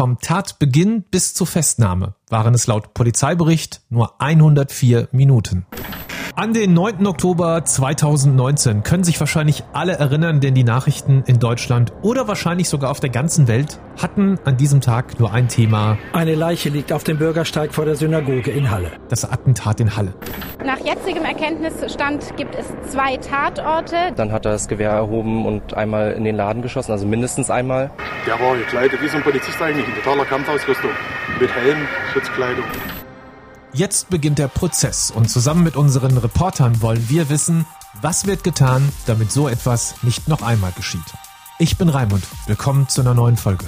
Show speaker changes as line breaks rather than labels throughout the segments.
vom Tatbeginn bis zur Festnahme waren es laut Polizeibericht nur 104 Minuten. An den 9. Oktober 2019 können sich wahrscheinlich alle erinnern, denn die Nachrichten in Deutschland oder wahrscheinlich sogar auf der ganzen Welt hatten an diesem Tag nur ein Thema.
Eine Leiche liegt auf dem Bürgersteig vor der Synagoge in Halle.
Das Attentat in Halle.
Nach jetzigem Erkenntnisstand gibt es zwei Tatorte.
Dann hat er das Gewehr erhoben und einmal in den Laden geschossen, also mindestens einmal.
Der war gekleidet wie so ein Polizist eigentlich, in totaler Kampfausrüstung, mit Helm, Schutzkleidung.
Jetzt beginnt der Prozess und zusammen mit unseren Reportern wollen wir wissen, was wird getan, damit so etwas nicht noch einmal geschieht. Ich bin Raimund. Willkommen zu einer neuen Folge.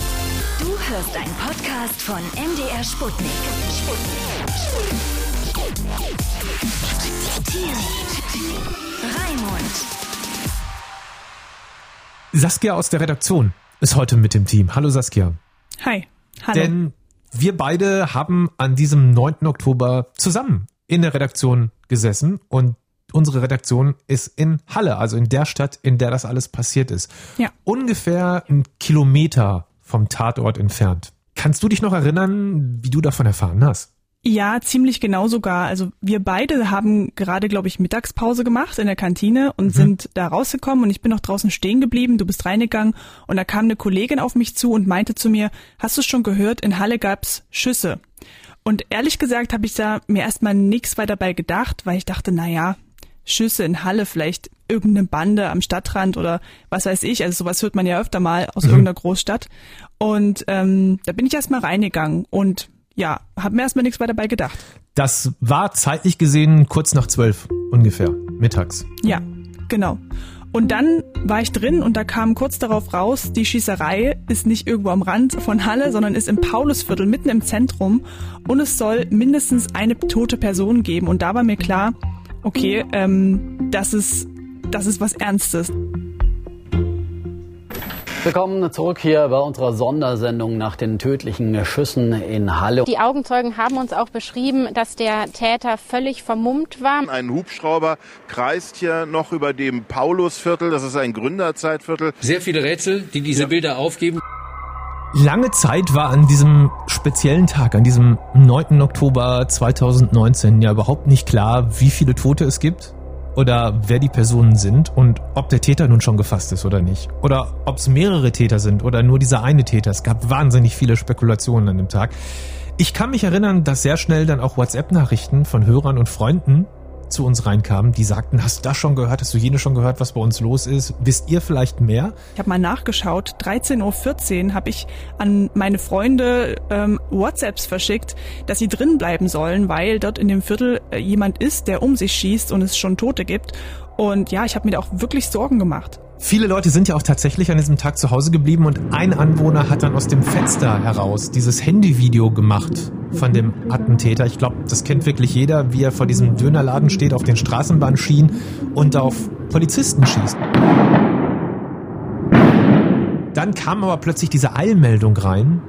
Du hörst einen Podcast von MDR Sputnik. Raimund.
Saskia aus der Redaktion ist heute mit dem Team. Hallo Saskia.
Hi. Hallo.
Denn wir beide haben an diesem 9. Oktober zusammen in der Redaktion gesessen und unsere Redaktion ist in Halle, also in der Stadt, in der das alles passiert ist.
Ja.
Ungefähr einen Kilometer vom Tatort entfernt. Kannst du dich noch erinnern, wie du davon erfahren hast?
Ja, ziemlich genau sogar. Also wir beide haben gerade, glaube ich, Mittagspause gemacht in der Kantine und mhm. sind da rausgekommen und ich bin noch draußen stehen geblieben. Du bist reingegangen und da kam eine Kollegin auf mich zu und meinte zu mir, hast du schon gehört, in Halle gab's Schüsse. Und ehrlich gesagt habe ich da mir erstmal nichts weiter dabei gedacht, weil ich dachte, na ja, Schüsse in Halle, vielleicht irgendeine Bande am Stadtrand oder was weiß ich. Also sowas hört man ja öfter mal aus mhm. irgendeiner Großstadt. Und ähm, da bin ich erstmal reingegangen und ja, habe mir erstmal nichts weiter dabei gedacht.
Das war zeitlich gesehen kurz nach zwölf ungefähr, mittags.
Ja, genau. Und dann war ich drin und da kam kurz darauf raus, die Schießerei ist nicht irgendwo am Rand von Halle, sondern ist im Paulusviertel, mitten im Zentrum. Und es soll mindestens eine tote Person geben. Und da war mir klar, okay, ähm, das ist, das ist was Ernstes.
Willkommen zurück hier bei unserer Sondersendung nach den tödlichen Schüssen in Halle.
Die Augenzeugen haben uns auch beschrieben, dass der Täter völlig vermummt war.
Ein Hubschrauber kreist hier noch über dem Paulusviertel, das ist ein Gründerzeitviertel.
Sehr viele Rätsel, die diese ja. Bilder aufgeben.
Lange Zeit war an diesem speziellen Tag, an diesem 9. Oktober 2019 ja überhaupt nicht klar, wie viele Tote es gibt oder wer die Personen sind und ob der Täter nun schon gefasst ist oder nicht. Oder ob es mehrere Täter sind oder nur dieser eine Täter. Es gab wahnsinnig viele Spekulationen an dem Tag. Ich kann mich erinnern, dass sehr schnell dann auch WhatsApp-Nachrichten von Hörern und Freunden zu uns reinkamen, die sagten, hast du das schon gehört, hast du jene schon gehört, was bei uns los ist? Wisst ihr vielleicht mehr?
Ich habe mal nachgeschaut, 13.14 Uhr habe ich an meine Freunde ähm, WhatsApps verschickt, dass sie drin bleiben sollen, weil dort in dem Viertel äh, jemand ist, der um sich schießt und es schon Tote gibt. Und ja, ich habe mir da auch wirklich Sorgen gemacht.
Viele Leute sind ja auch tatsächlich an diesem Tag zu Hause geblieben und ein Anwohner hat dann aus dem Fenster heraus dieses Handyvideo gemacht von dem Attentäter. Ich glaube, das kennt wirklich jeder, wie er vor diesem Dönerladen steht, auf den Straßenbahnschienen und auf Polizisten schießt. Dann kam aber plötzlich diese Eilmeldung rein.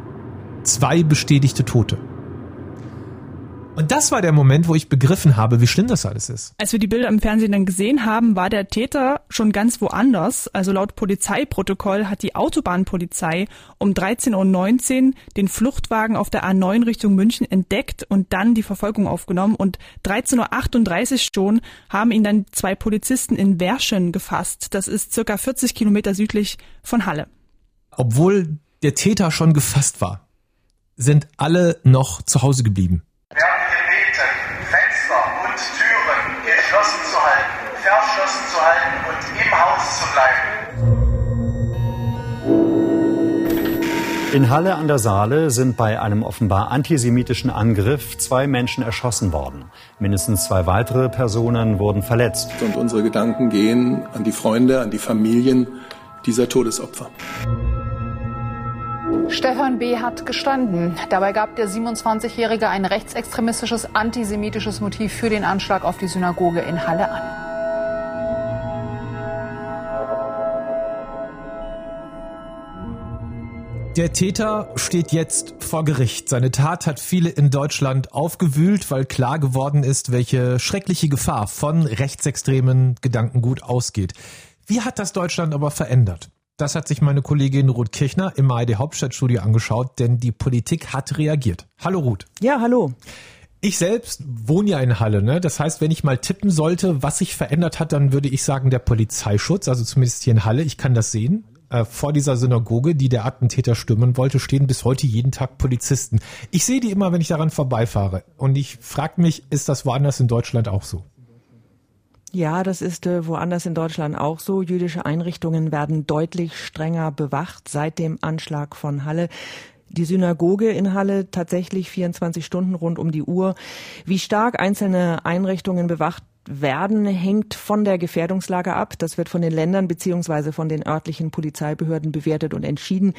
Zwei bestätigte Tote. Und das war der Moment, wo ich begriffen habe, wie schlimm das alles ist.
Als wir die Bilder im Fernsehen dann gesehen haben, war der Täter schon ganz woanders. Also laut Polizeiprotokoll hat die Autobahnpolizei um 13.19 Uhr den Fluchtwagen auf der A9 Richtung München entdeckt und dann die Verfolgung aufgenommen. Und 13.38 Uhr schon haben ihn dann zwei Polizisten in Werschen gefasst. Das ist circa 40 Kilometer südlich von Halle.
Obwohl der Täter schon gefasst war, sind alle noch zu Hause geblieben
verschlossen zu halten und im Haus zu bleiben.
In Halle an der Saale sind bei einem offenbar antisemitischen Angriff zwei Menschen erschossen worden. Mindestens zwei weitere Personen wurden verletzt.
Und unsere Gedanken gehen an die Freunde, an die Familien dieser Todesopfer.
Stefan B. hat gestanden. Dabei gab der 27-Jährige ein rechtsextremistisches, antisemitisches Motiv für den Anschlag auf die Synagoge in Halle an.
Der Täter steht jetzt vor Gericht. Seine Tat hat viele in Deutschland aufgewühlt, weil klar geworden ist, welche schreckliche Gefahr von rechtsextremen Gedankengut ausgeht. Wie hat das Deutschland aber verändert? Das hat sich meine Kollegin Ruth Kirchner im ARD Hauptstadtstudio angeschaut, denn die Politik hat reagiert. Hallo Ruth.
Ja, hallo.
Ich selbst wohne ja in Halle, ne? Das heißt, wenn ich mal tippen sollte, was sich verändert hat, dann würde ich sagen, der Polizeischutz, also zumindest hier in Halle, ich kann das sehen. Äh, vor dieser Synagoge, die der Attentäter stürmen wollte, stehen bis heute jeden Tag Polizisten. Ich sehe die immer, wenn ich daran vorbeifahre. Und ich frage mich, ist das woanders in Deutschland auch so?
Ja, das ist äh, woanders in Deutschland auch so. Jüdische Einrichtungen werden deutlich strenger bewacht seit dem Anschlag von Halle die Synagoge in Halle tatsächlich 24 Stunden rund um die Uhr. Wie stark einzelne Einrichtungen bewacht werden, hängt von der Gefährdungslage ab. Das wird von den Ländern beziehungsweise von den örtlichen Polizeibehörden bewertet und entschieden.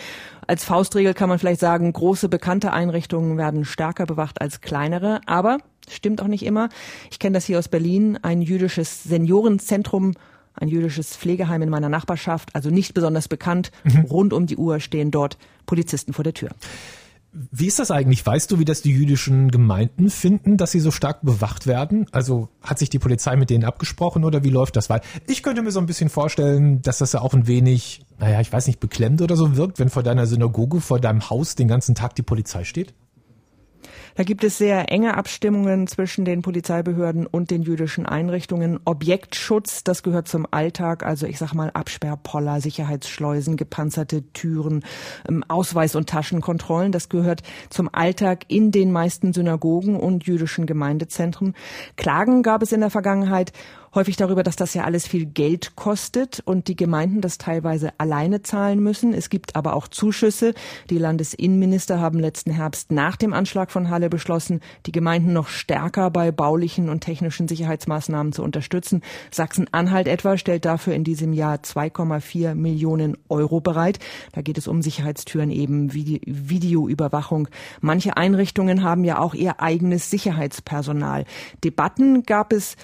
Als Faustregel kann man vielleicht sagen, große bekannte Einrichtungen werden stärker bewacht als kleinere. Aber stimmt auch nicht immer. Ich kenne das hier aus Berlin, ein jüdisches Seniorenzentrum ein jüdisches Pflegeheim in meiner Nachbarschaft, also nicht besonders bekannt. Mhm. Rund um die Uhr stehen dort Polizisten vor der Tür.
Wie ist das eigentlich? Weißt du, wie das die jüdischen Gemeinden finden, dass sie so stark bewacht werden? Also hat sich die Polizei mit denen abgesprochen oder wie läuft das? Weil ich könnte mir so ein bisschen vorstellen, dass das ja auch ein wenig, naja, ich weiß nicht, beklemmt oder so wirkt, wenn vor deiner Synagoge, vor deinem Haus den ganzen Tag die Polizei steht.
Da gibt es sehr enge Abstimmungen zwischen den Polizeibehörden und den jüdischen Einrichtungen. Objektschutz, das gehört zum Alltag, also ich sag mal Absperrpoller, Sicherheitsschleusen, gepanzerte Türen, ähm, Ausweis- und Taschenkontrollen, das gehört zum Alltag in den meisten Synagogen und jüdischen Gemeindezentren. Klagen gab es in der Vergangenheit häufig darüber, dass das ja alles viel Geld kostet und die Gemeinden das teilweise alleine zahlen müssen. Es gibt aber auch Zuschüsse. Die Landesinnenminister haben letzten Herbst nach dem Anschlag von Halle beschlossen, die Gemeinden noch stärker bei baulichen und technischen Sicherheitsmaßnahmen zu unterstützen. Sachsen-Anhalt etwa stellt dafür in diesem Jahr 2,4 Millionen Euro bereit. Da geht es um Sicherheitstüren eben, Videoüberwachung. Manche Einrichtungen haben ja auch ihr eigenes Sicherheitspersonal. Debatten gab es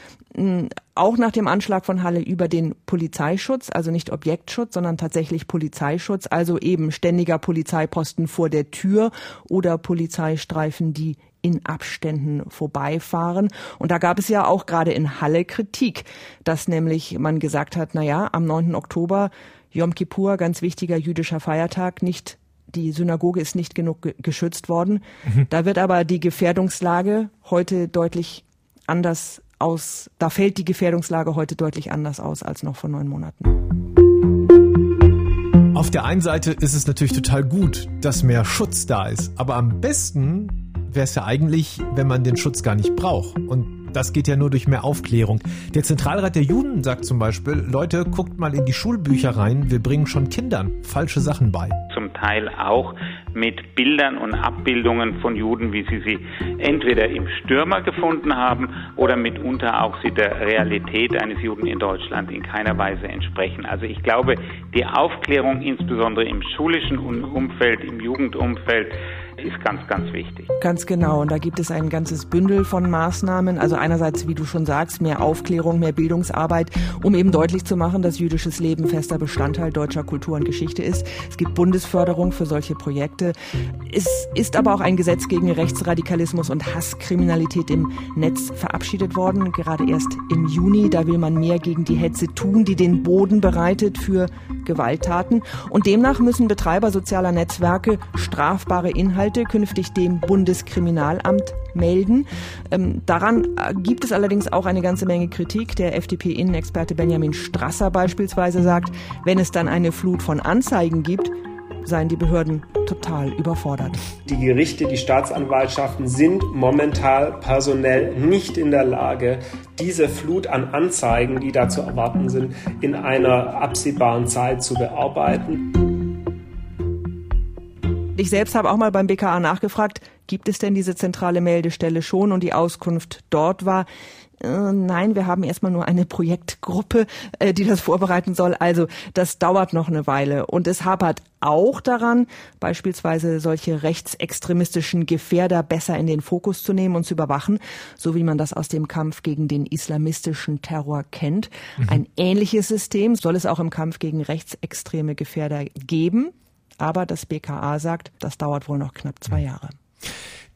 auch nach dem Anschlag von Halle über den Polizeischutz, also nicht Objektschutz, sondern tatsächlich Polizeischutz, also eben ständiger Polizeiposten vor der Tür oder Polizeistreifen, die in Abständen vorbeifahren. Und da gab es ja auch gerade in Halle Kritik, dass nämlich man gesagt hat, na ja, am 9. Oktober Yom Kippur, ganz wichtiger jüdischer Feiertag, nicht die Synagoge ist nicht genug geschützt worden. Mhm. Da wird aber die Gefährdungslage heute deutlich anders aus, da fällt die Gefährdungslage heute deutlich anders aus als noch vor neun Monaten.
Auf der einen Seite ist es natürlich total gut, dass mehr Schutz da ist, aber am besten wäre es ja eigentlich, wenn man den Schutz gar nicht braucht. Und das geht ja nur durch mehr Aufklärung. Der Zentralrat der Juden sagt zum Beispiel, Leute, guckt mal in die Schulbücher rein, wir bringen schon Kindern falsche Sachen bei.
Zum Teil auch mit Bildern und Abbildungen von Juden, wie sie sie entweder im Stürmer gefunden haben oder mitunter auch sie der Realität eines Juden in Deutschland in keiner Weise entsprechen. Also ich glaube, die Aufklärung insbesondere im schulischen Umfeld, im Jugendumfeld, ist ganz, ganz wichtig.
Ganz genau. Und da gibt es ein ganzes Bündel von Maßnahmen. Also einerseits, wie du schon sagst, mehr Aufklärung, mehr Bildungsarbeit, um eben deutlich zu machen, dass jüdisches Leben fester Bestandteil deutscher Kultur und Geschichte ist. Es gibt Bundesförderung für solche Projekte. Es ist aber auch ein Gesetz gegen Rechtsradikalismus und Hasskriminalität im Netz verabschiedet worden, gerade erst im Juni. Da will man mehr gegen die Hetze tun, die den Boden bereitet für Gewalttaten. Und demnach müssen Betreiber sozialer Netzwerke strafbare Inhalte Inhalte künftig dem Bundeskriminalamt melden. Ähm, daran äh, gibt es allerdings auch eine ganze Menge Kritik. Der FDP-Innenexperte Benjamin Strasser beispielsweise sagt, wenn es dann eine Flut von Anzeigen gibt, seien die Behörden total überfordert.
Die Gerichte, die Staatsanwaltschaften sind momentan personell nicht in der Lage, diese Flut an Anzeigen, die da zu erwarten sind, in einer absehbaren Zeit zu bearbeiten.
Ich selbst habe auch mal beim BKA nachgefragt, gibt es denn diese zentrale Meldestelle schon? Und die Auskunft dort war, äh, nein, wir haben erstmal nur eine Projektgruppe, äh, die das vorbereiten soll. Also das dauert noch eine Weile. Und es hapert auch daran, beispielsweise solche rechtsextremistischen Gefährder besser in den Fokus zu nehmen und zu überwachen, so wie man das aus dem Kampf gegen den islamistischen Terror kennt. Mhm. Ein ähnliches System soll es auch im Kampf gegen rechtsextreme Gefährder geben. Aber das BKA sagt, das dauert wohl noch knapp zwei Jahre.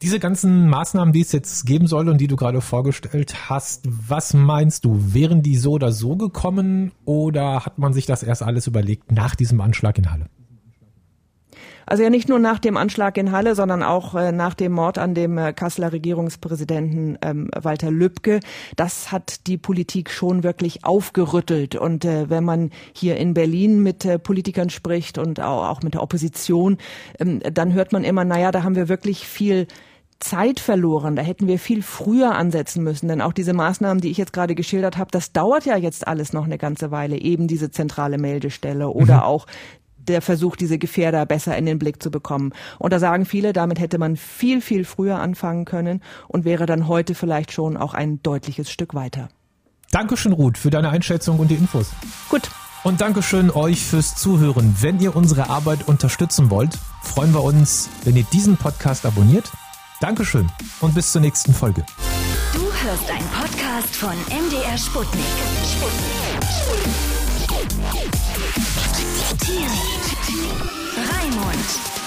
Diese ganzen Maßnahmen, die es jetzt geben soll und die du gerade vorgestellt hast, was meinst du? Wären die so oder so gekommen oder hat man sich das erst alles überlegt nach diesem Anschlag in Halle?
Also ja nicht nur nach dem Anschlag in Halle, sondern auch äh, nach dem Mord an dem äh, Kasseler Regierungspräsidenten ähm, Walter Lübcke. Das hat die Politik schon wirklich aufgerüttelt. Und äh, wenn man hier in Berlin mit äh, Politikern spricht und auch, auch mit der Opposition, ähm, dann hört man immer, naja, da haben wir wirklich viel Zeit verloren. Da hätten wir viel früher ansetzen müssen. Denn auch diese Maßnahmen, die ich jetzt gerade geschildert habe, das dauert ja jetzt alles noch eine ganze Weile. Eben diese zentrale Meldestelle oder mhm. auch der Versuch, diese Gefährder besser in den Blick zu bekommen. Und da sagen viele, damit hätte man viel, viel früher anfangen können und wäre dann heute vielleicht schon auch ein deutliches Stück weiter.
Dankeschön, Ruth, für deine Einschätzung und die Infos.
Gut.
Und Dankeschön euch fürs Zuhören. Wenn ihr unsere Arbeit unterstützen wollt, freuen wir uns, wenn ihr diesen Podcast abonniert. Dankeschön und bis zur nächsten Folge.
Du hörst einen Podcast von MDR Sputnik. Sputnik. Sputnik. Raimund.